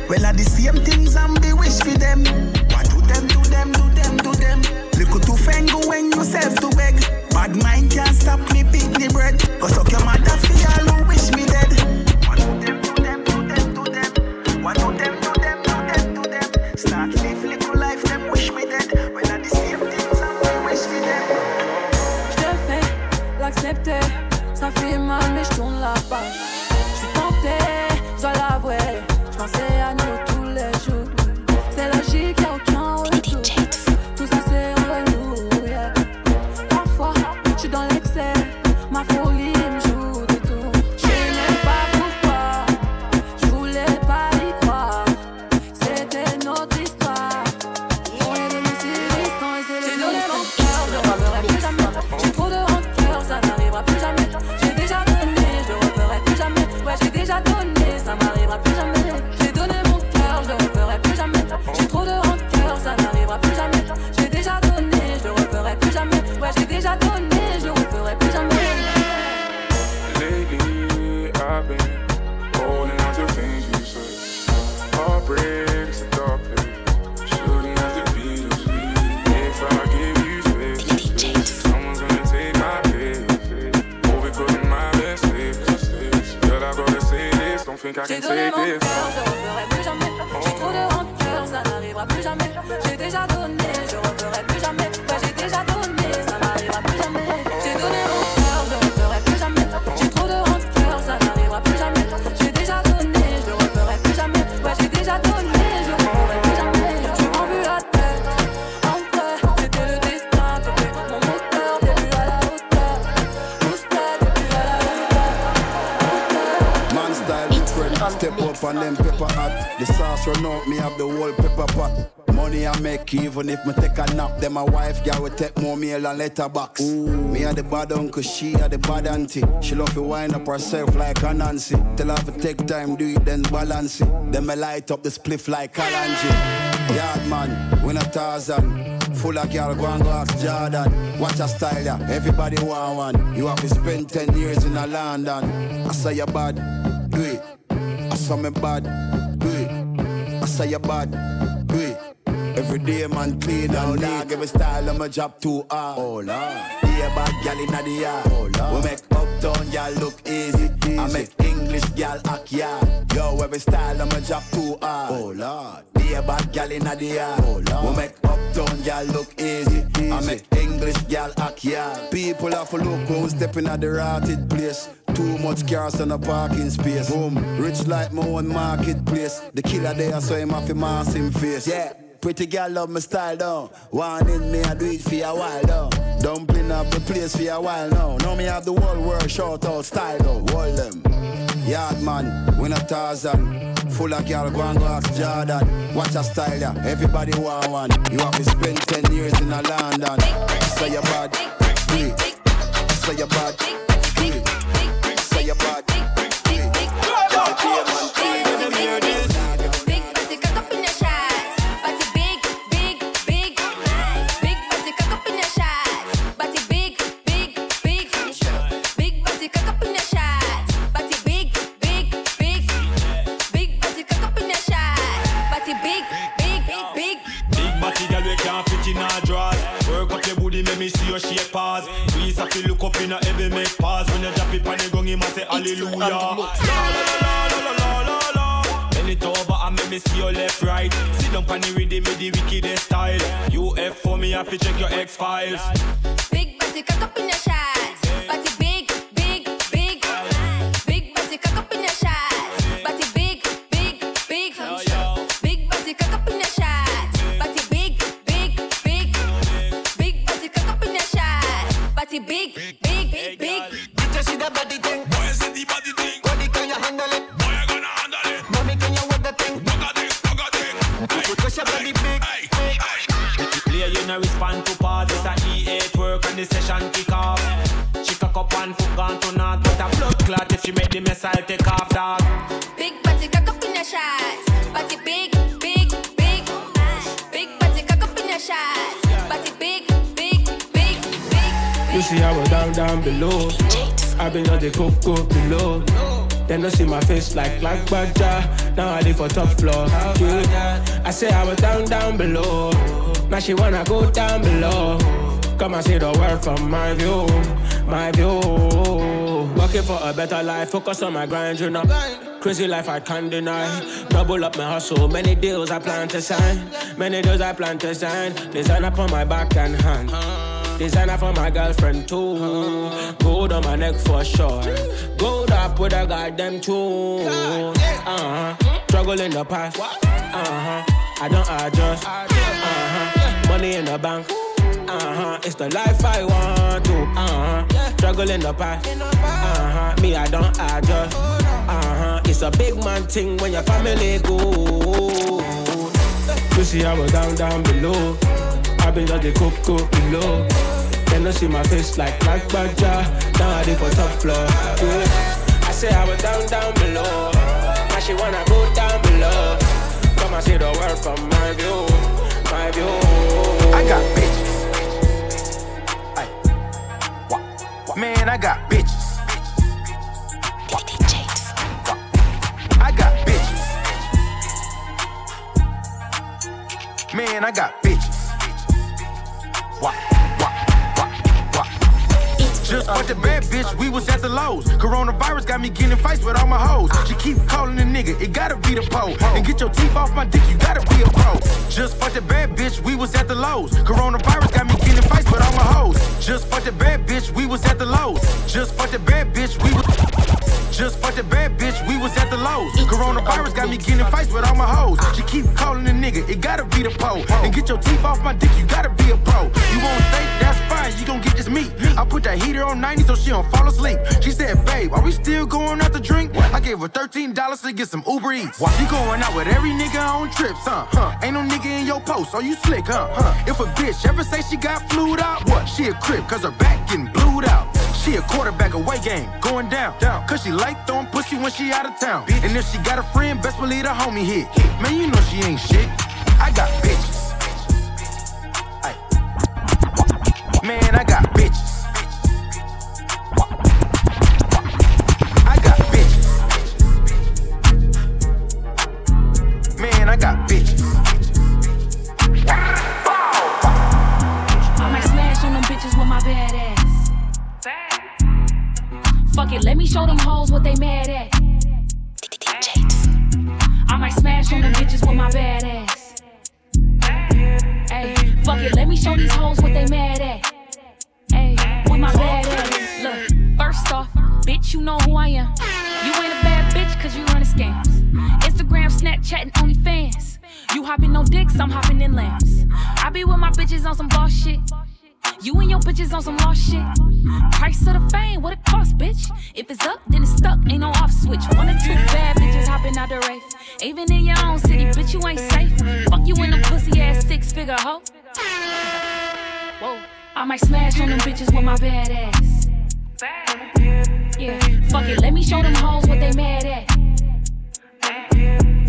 Speaker 27: Well, are the same things and be wish for them. What do them, do them, do them, do them? Little to fango when yourself to beg. Bad mind can't stop me pick the bread. Cause suck your mother
Speaker 28: Step up and them pepper hot. The sauce run out, me have the whole pepper pot. Money I make even if me take a nap. Then my wife girl will take more meal and letterbox. Ooh. Me had the bad uncle, she had the bad auntie. She love to wind up herself like a Nancy. Tell her to take time, do it, then balance it. Then me light up the spliff like Kalanji. Yard man, win a Tarzan. Full of girl, go and go ask Jordan. Watch a style, yeah. Everybody want one. You have to spend 10 years in a London. I say you bad, do it. I saw me bad, it. I say you bad. Every day man clean and dog. Every style of my job too hard. Oh lord. Yeah, bad gal inna the yard. Oh lord. We make uptown gal look easy. I make English gal act yard. Yo, every style of my job too hard. Oh lord. Yeah, bad gal inna the yard. Oh lord. We make uptown gal look easy. I make English gal act yard. People look when we stepping at the rotted place. Too much cars on a parking space. Boom, rich like my own marketplace. The killer there, so him have to mask him face. Yeah. Pretty girl love my style down. One in me, I do it for a while down. Dumpling up the place for a while now. Now me have the whole world shout out style down. Hold them. Yard man, win a thousand. Full of girl, go and go ask Jordan. Watch a style, yeah. Everybody want one. You have to spend 10 years in a London. Say you bad, do it. Say you bad,
Speaker 29: in
Speaker 19: our drawers. Work up your booty, make me see your shape pause. We have to look up in a heavy make pause. When you drop it on the gong, you must say hallelujah. La la la la la la la la. Bend it over and make me see your left right. Sit down on the rhythm with the wickedest style. You F for me, have to check your X files.
Speaker 5: Big body, cock up
Speaker 23: the
Speaker 19: session kick off. She cock up one foot gone to not, but a blood clot if she make the mess I'll take off dog.
Speaker 5: Big body, cock up in your shots. Body big, big, big. Big body, cock up in your shots. Body big, big, big, big.
Speaker 30: You see I was down, down below. i been on the coco below. Then you see my face like Black Badger. Now I live for top floor. Yeah. I say I was down, down below. Now she wanna go down below. Come and see the world from my view, my view. Working for a better life, focus on my grind, you know. Crazy life I can't deny. Double up my hustle, many deals I plan to sign. Many deals I plan to sign. Design up on my back and hand. Designer for my girlfriend too. Gold on my neck for sure. Gold up with a goddamn tune. Uh huh. Struggle in the past. Uh huh. I don't adjust. Uh huh. Money in the bank. Uh huh. It's the life I want to. Uh huh. Struggle in the past. Uh huh. Me, I don't adjust. Uh huh. It's a big man thing when your family go. You see, I was down, down below. I've been just the coco below. Then you see my face like Black Badger. Now I live for top floor. Yeah. I say I was down, down below. Now she wanna go down below. Come and see the world from my view, my view.
Speaker 23: I got bitches. Man, I got bitches. I got bitches. Man, I got Just for the bad bitch, we was at the lows. Coronavirus got me getting fights with all my hoes. She keep calling the nigga, it gotta be the pole. And get your teeth off my dick, you gotta be a pro. Just for the bad bitch, we was at the lows. Coronavirus got me getting fights with all my hoes. Just for the bad bitch, we was at the lows. Just for the bad bitch, we was. Just for the bad bitch, we was at the lows. Coronavirus got me getting fights with all my hoes. She keep calling the nigga, it gotta be the pole. And get your teeth off my dick, you gotta be a pro. You won't steak, that's fine, you gon' get this meat. I put that heater on 90 so she don't fall asleep. She said, babe, are we still going out to drink? I gave her $13 to get some Uber Eats. You going out with every nigga on trips, huh? huh? Ain't no nigga in your post, are you slick, huh? huh? If a bitch ever say she got flued out, what? She a crip, cause her back getting blued out. She a quarterback away game, going down, down. Cause she like throwing pussy when she out of town. And if she got a friend, best believe the homie hit. Man, you know she ain't shit. I got bitches. Ay. Man, I got bitches. I got bitches. Man, I got bitches.
Speaker 31: I might smash on them bitches with my bad ass. Fuck it, let me show them hoes what they mad at. I might smash on them bitches with my bad ass. Hey, fuck it, let me show these hoes what they mad at. Hey, with my bad ass. Look, first off, bitch, you know who I am. You ain't a bad bitch cause you running scams. Instagram, Snapchat, and OnlyFans. You hopping on dicks, I'm hopping in lambs. I be with my bitches on some boss shit. You and your bitches on some lost shit. Price of the fame, what it cost, bitch? If it's up, then it's stuck, ain't no off switch. One or two bad bitches hopping out the race. Even in your own city, bitch, you ain't safe. Fuck you in the pussy ass six figure hoe. Whoa. I might smash on them bitches with my bad ass. Yeah, fuck it, let me show them hoes what they mad at.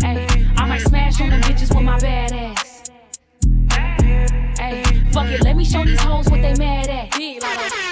Speaker 31: Hey, I might smash on them bitches with my bad ass. Fuck it, let me show these hoes what they mad at.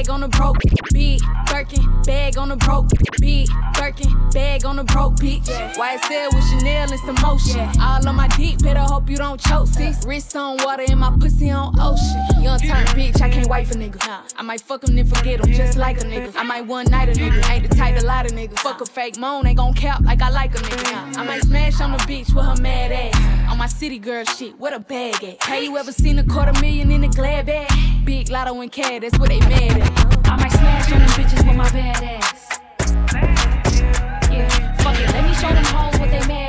Speaker 31: Bag on the broke. beat. Birkin,
Speaker 11: bag on a broke, beat. Birkin, bag on a broke bitch. YSL with Chanel and some motion. All on my dick, better hope you don't choke, sis. Wrist on water and my pussy on ocean. Young turn bitch, I can't wait for nigga. I might fuck him then forget him, just like a nigga. I might one night a nigga, ain't the type to lie to nigga. Fuck a fake moan, ain't gon' cap like I like a nigga. I might smash on the beach with her mad ass. On my city girl shit, what a bag at? Have you ever seen a quarter million in a glad bag? Big lotto and cat, that's what they mad at. I might smash on them bitches with my bad ass. Yeah, fuck it, let me show them hoes what they mad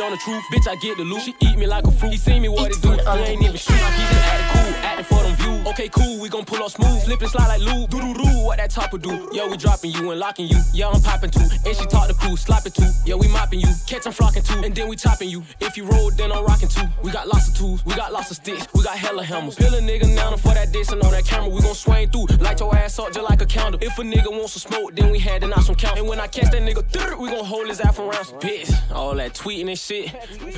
Speaker 30: bitch on the truth. Bitch, I get the loot. She eat me like a fruit. He see me what it do. He ain't even shoot. He just acting cool, acting for them views. Okay, cool, we gon' pull off smooth. Slip and slide like lube. Doo doo doo, what that topper do? Yo, we dropping you and locking you. Yeah, I'm popping too. And she talk the crew, slap it too. Yeah, we mopping you. Catch I'm flocking too. And then we chopping you. If you roll, then I'm rocking too. We got lots of tools, we got lots of sticks, we got hella hammers. Pill a nigga now for that diss and on that camera. We gon' swing through. Light your ass up just like a candle. If a nigga wants some smoke, then we had to knock some count. And when I catch that nigga, we gon' hold his ass around some piss. All that tweeting and shit.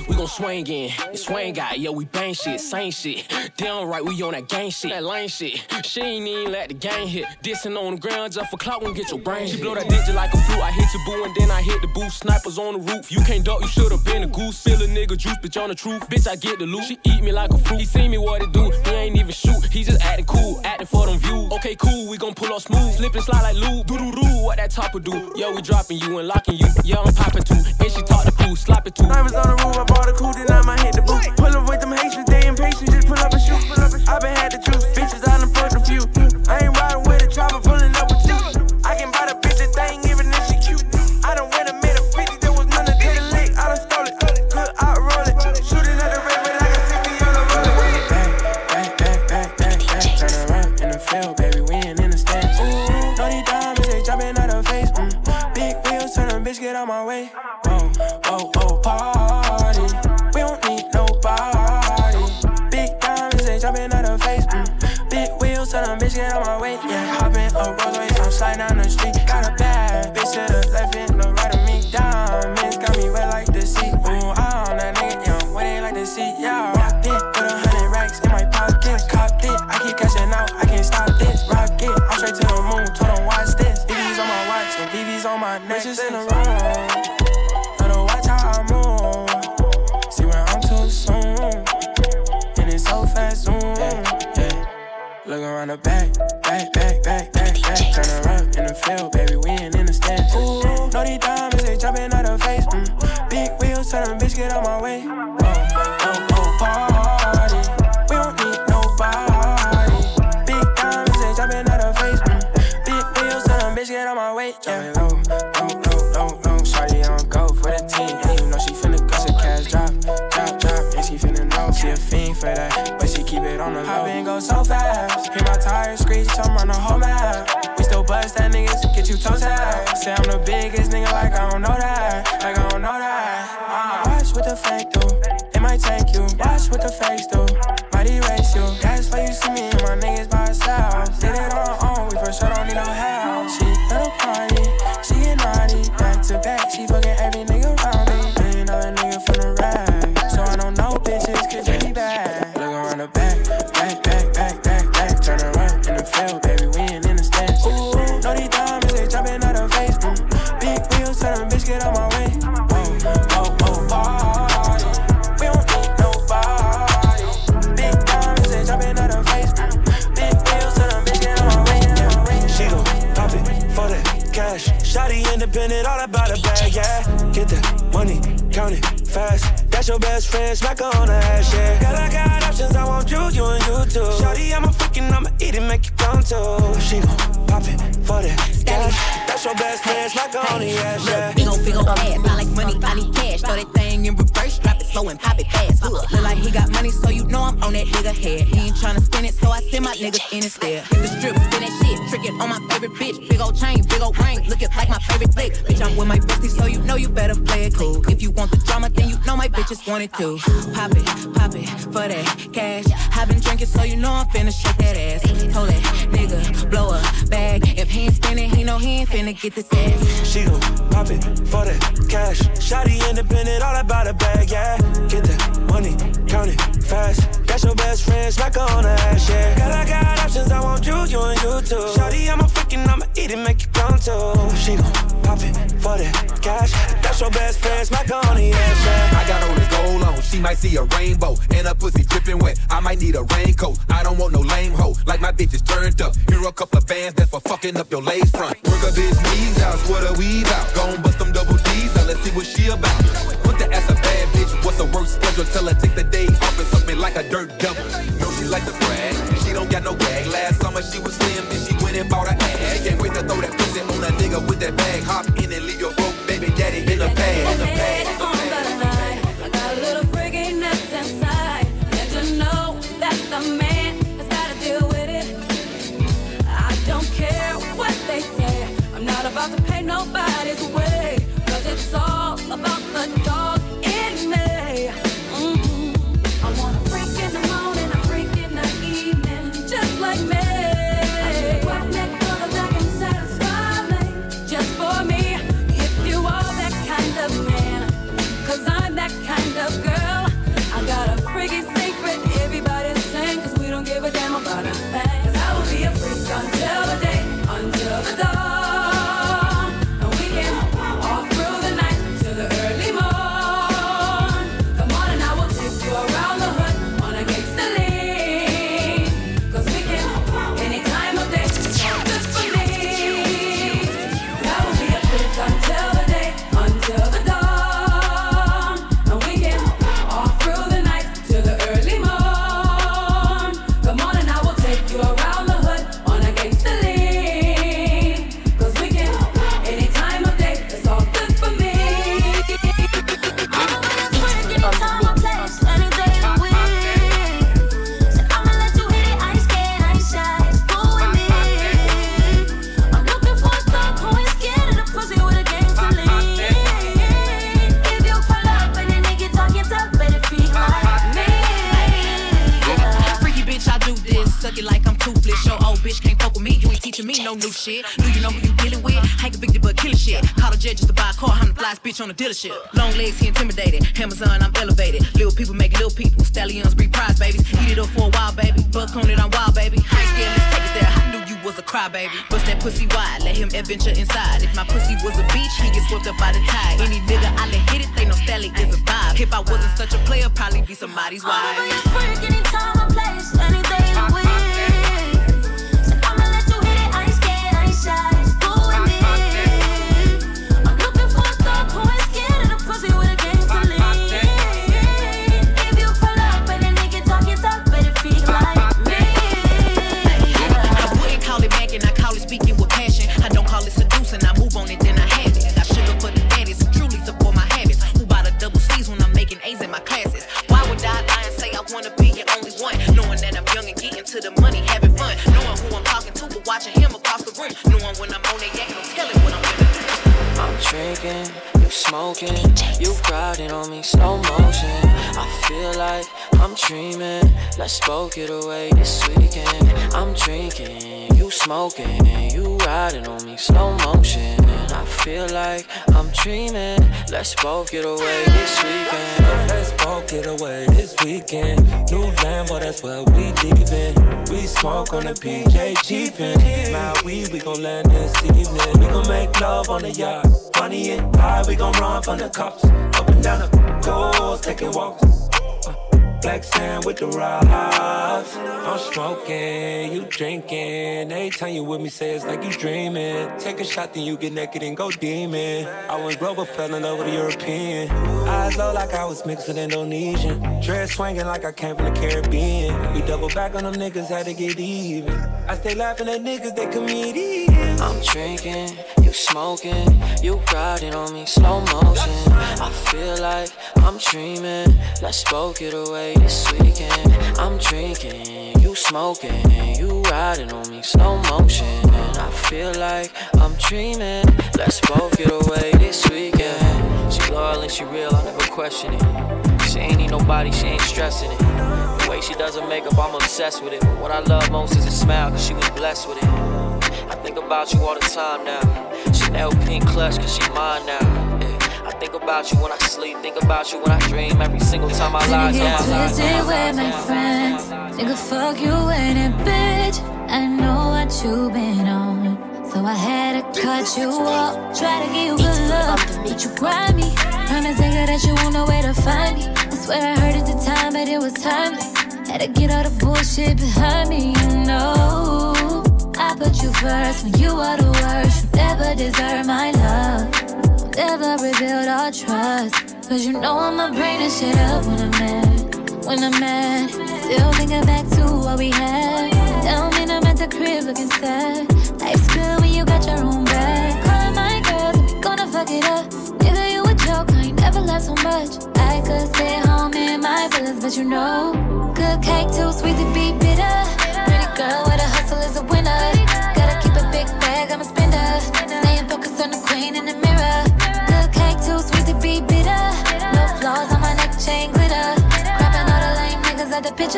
Speaker 30: We gon' swing in. The swing guy, yo, we bang shit, same shit. Damn right, we on that gang shit, that lame shit. She ain't even let the gang hit. Dissing on the ground just for clout won't get your brain. She blow that digit like a flute. I hit your boo and then I hit the boo. booth. Snipers on the roof. You can't duck, you should've been a goose. Spill a nigga juice, bitch on the truth. Bitch, I get the loot. She eat me like a fruit. He see me what it do. He ain't even shoot. He just acting cool, acting for them views. Okay, cool, we gon' pull off smooth. Slip and slide like lube. Doo doo doo, what that top topper do? Yo, we dropping you and locking you. Yeah, I'm popping too. And she talk the crew, slap it too.
Speaker 18: On the roof, I bought a coupe, then I might hit the boot. Pull up with them Haitians, they impatient, just pull up and shoot. I been had the truth, bitches, I get out my way. Oh, oh, oh, party. We don't need nobody. Big diamonds, they jumping out face. Mm. Big wheels, tell them bitch, get out my way. Yeah. Shawty on go for the team. And you know she finna cash drop, drop, drop. And she finna know she a fiend for that. But she keep it on the low. I been go so fast. Hit my time
Speaker 30: out. We still bust that niggas, you
Speaker 32: wanted too. Pop it,
Speaker 5: pop it for that cash. i been drinking, so you know I'm finna shake that ass. Told that nigga, blow a bag. If he ain't spinning, he know he ain't finna get this ass.
Speaker 32: She gon' pop it for that cash. Shotty independent, all about a bag, yeah. Get that money, count it fast. That's your best friend, smack her on ass, yeah. Girl, I got options, I want you, you and you too. Shorty, I'm a freaking, I'ma eat it, make you come too. She gon' pop it for that cash. That's your best friend, smack her on ass, yeah.
Speaker 33: I got all this gold on, she might see a rainbow. And her pussy dripping wet, I might need a raincoat. I don't want no lame hoe, like my bitch is turned up. Here a couple of bands that's for fucking up your lace front. Work a bitch knees out, sweat her weave out. Gon' bust them let's see what she about. Put the ass a bad bitch, what's her work schedule? Tell her take the day off and something like a dirt devil. Know she like to brag, she don't got no gag. Last summer she was slim, then she went and bought her ass. Can't wait to throw that pussy on a nigga with that bag. Hop in and leave your broke baby daddy in the pad. In the. In.
Speaker 27: I got a little freakiness inside. And to know that the man has gotta deal with it. I don't care what they say. I'm not about to pay nobody's
Speaker 5: bitch on the dealership. Long legs, he intimidated. Amazon, I'm elevated. Little people make it little people. Stallions breed prize babies. Eat it up for a while, baby. Buck on it, I'm wild, baby. I ain't scared, let's take it there. I knew you was a crybaby. Bust that pussy wide, let him adventure inside. If my pussy was a beach, he get swept up by the tide. Any nigga I let hit it, they know Stally is a vibe. If I wasn't such a player, probably be somebody's wife.
Speaker 34: Anytime I place,
Speaker 35: Let's get away this weekend. I'm drinking, you smoking, you riding on me slow motion. I feel like I'm dreaming. Let's both get away this weekend.
Speaker 16: Let's both get away this weekend. New land, Lambo, that's where we leaving. We smoke on the PJ Chiefin'. My weed, we gon' land this evening. We gon' make love on the yacht. Money and high, we gon' run from the cops. Up and down the coast, taking walks. Black sand with the rocks. I'm smoking, you drinking. Every time you with me, say it's like you dreaming. Take a shot, then you get naked and go demon. I went global, fell in love with a European. Eyes low like I was mixed with Indonesian. Dress swinging like I came from the Caribbean. We double back on them niggas, had to get even. I stay laughing at niggas, they comedians.
Speaker 35: I'm drinking, you smoking, you riding on me slow motion. I feel like I'm dreaming. Let's both get away this weekend. I'm drinking, you smoking, you riding on me slow motion. And I feel like I'm dreaming. Let's both get away this weekend. She loyal and she real, I never question it. She ain't need nobody, she ain't stressing it. The way she does her makeup, I'm obsessed with it. What I love most is her smile, cause she was blessed with it. I think about you all the time now. Chanel pink clutch, cause she mine now. I think about you when I sleep, think about you when I dream every single time I lie
Speaker 34: Get
Speaker 35: down.
Speaker 34: twisted with my friends. Nigga, fuck you and it, bitch. I know what you been on. So I had to cut you off. Try to give you good love, but you grind me. Promise nigga that you won't know where to find me. I swear I heard at the time, but it was timely. Had to get all the bullshit behind me, you know. I put you first when you are the worst. You never deserve my love. Never rebuild our trust. Cause you know I'ma bring this shit up when I'm mad. When I'm mad, still thinking back to what we had. Don't mean I'm at the crib looking sad. Life's good when you got your own bag. Calling my girls, we gonna fuck it up. Nigga, you a joke, I ain't never laughed so much. I could stay home in my feelings, but you know, good cake too sweet to be bitter.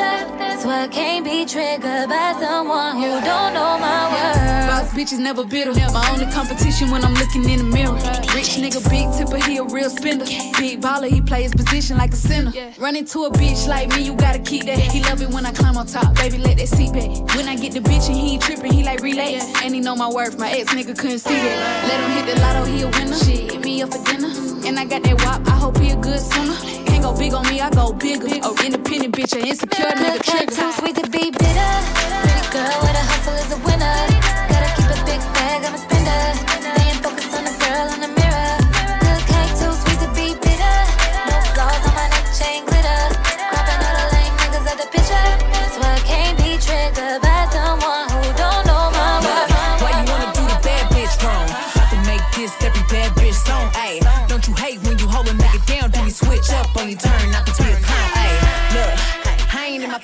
Speaker 34: Niggas at the picture. So I can't be triggered by someone who don't know my words.
Speaker 36: Boss bitches never bitter. My only competition when I'm looking in the mirror. Rich nigga, big tipper, he a real spender. Big baller, he play his position like a center. Run into a bitch like me, you gotta keep that. He love it when I climb on top, baby, let that seat back. When I get the bitch and he ain't tripping, he like relax. And he know my worth, my ex nigga couldn't see that. Let him hit the lotto, he a winner. Shit, hit me up for dinner. And I got that wop, I hope he a good swimmer. Go big on me, I go bigger. Oh, independent bitch, a insecure nigga trigger.
Speaker 34: too sweet to be bitter. Pretty girl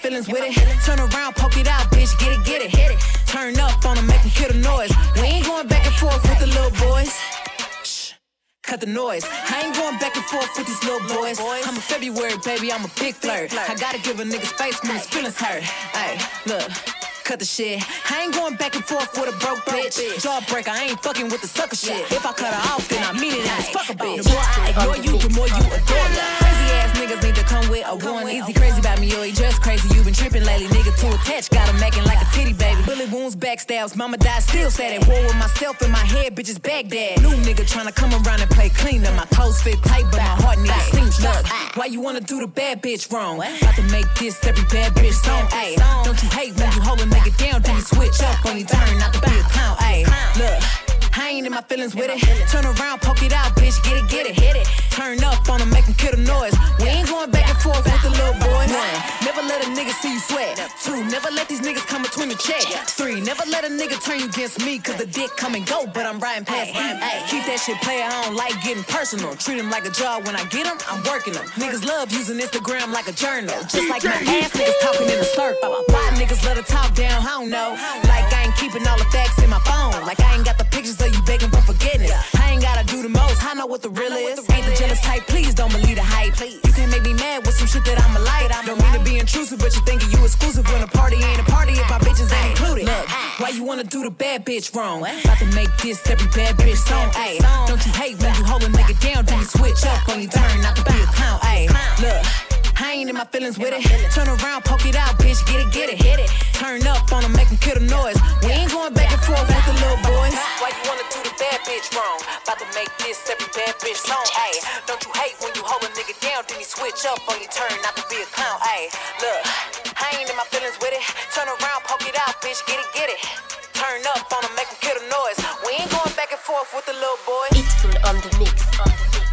Speaker 37: feelings with it. Turn around, poke it out, bitch, get it, get it, hit it. Turn up on them, make them kill the noise. We ain't going back and forth with the little boys. Shh, Cut the noise. I ain't going back and forth with these little boys. I'm a February baby, I'm a big flirt. I gotta give a nigga space when his feelings hurt. Ay, look. Cut the shit. I ain't going back and forth with a broke bitch. Jawbreaker, I ain't fucking with the sucker shit. If I cut her off, then I mean it as fuck a oh, bitch. The more I ignore you, the more you adore me. Crazy ass niggas need to come with a one. Easy crazy about me, oh, yo, he just crazy. You been tripping lately, nigga. Too attached, got him acting like a titty baby. Bullet wounds, backstabs, mama died, still sad at war with myself in my head, bitches Baghdad. New nigga tryna come around and play clean. Now my clothes fit tight, but my heart needs seams. Look, why you wanna do the bad bitch wrong? About to make this every bad bitch song, ayy. Don't you hate when you hold a nigga down, then you switch up on you turn not to be a clown, ayy. Look. I ain't in my feelings with it. Turn around, poke it out, bitch, get it, get it, hit it. Turn up on them, make them kill the noise. We ain't going back and forth with the little boys. One, never let a nigga see you sweat. Two, never let these niggas come between the check. Three, never let a nigga turn you against me, cause the dick come and go, but I'm riding past him. Keep that shit player, I don't like getting personal. Treat him like a job, when I get him, I'm working him. Niggas love using Instagram like a journal. Just like my ass niggas talking in a circle. Why niggas let her talk down, I don't know. Like I ain't keeping all the facts in my phone. Like I ain't got the pictures of you begging for forgiveness. I ain't gotta do the most, I
Speaker 23: know what the real is. Ain't the jealous type, please don't believe the hype. You can't make me mad with some shit that I'm a like. Don't mean to be intrusive, but you thinking you exclusive when a party ain't a party if my bitches ain't included. Look, why you wanna do the bad bitch wrong? About to make this every bad bitch song. Ayy, don't you hate when you hold a nigga down, then you switch up when you turn not to be a clown. Ayy, look. I ain't in my feelings with it. Turn around, poke it out, bitch, get it, get it. Hit it. Turn up on them, make them kill the noise. We ain't going back and forth with the little boys. Why you wanna do the bad bitch wrong? About to make this every bad bitch song. Ayy, don't you hate when you hold a nigga down, then you switch up on your turn not to be a clown. Ayy, look, I ain't in my feelings with it. Turn around, poke it out, bitch, get it, get it. Turn up on them, make them kill the noise. We ain't going back and forth with the little boys.
Speaker 37: It's full on the mix. On the mix.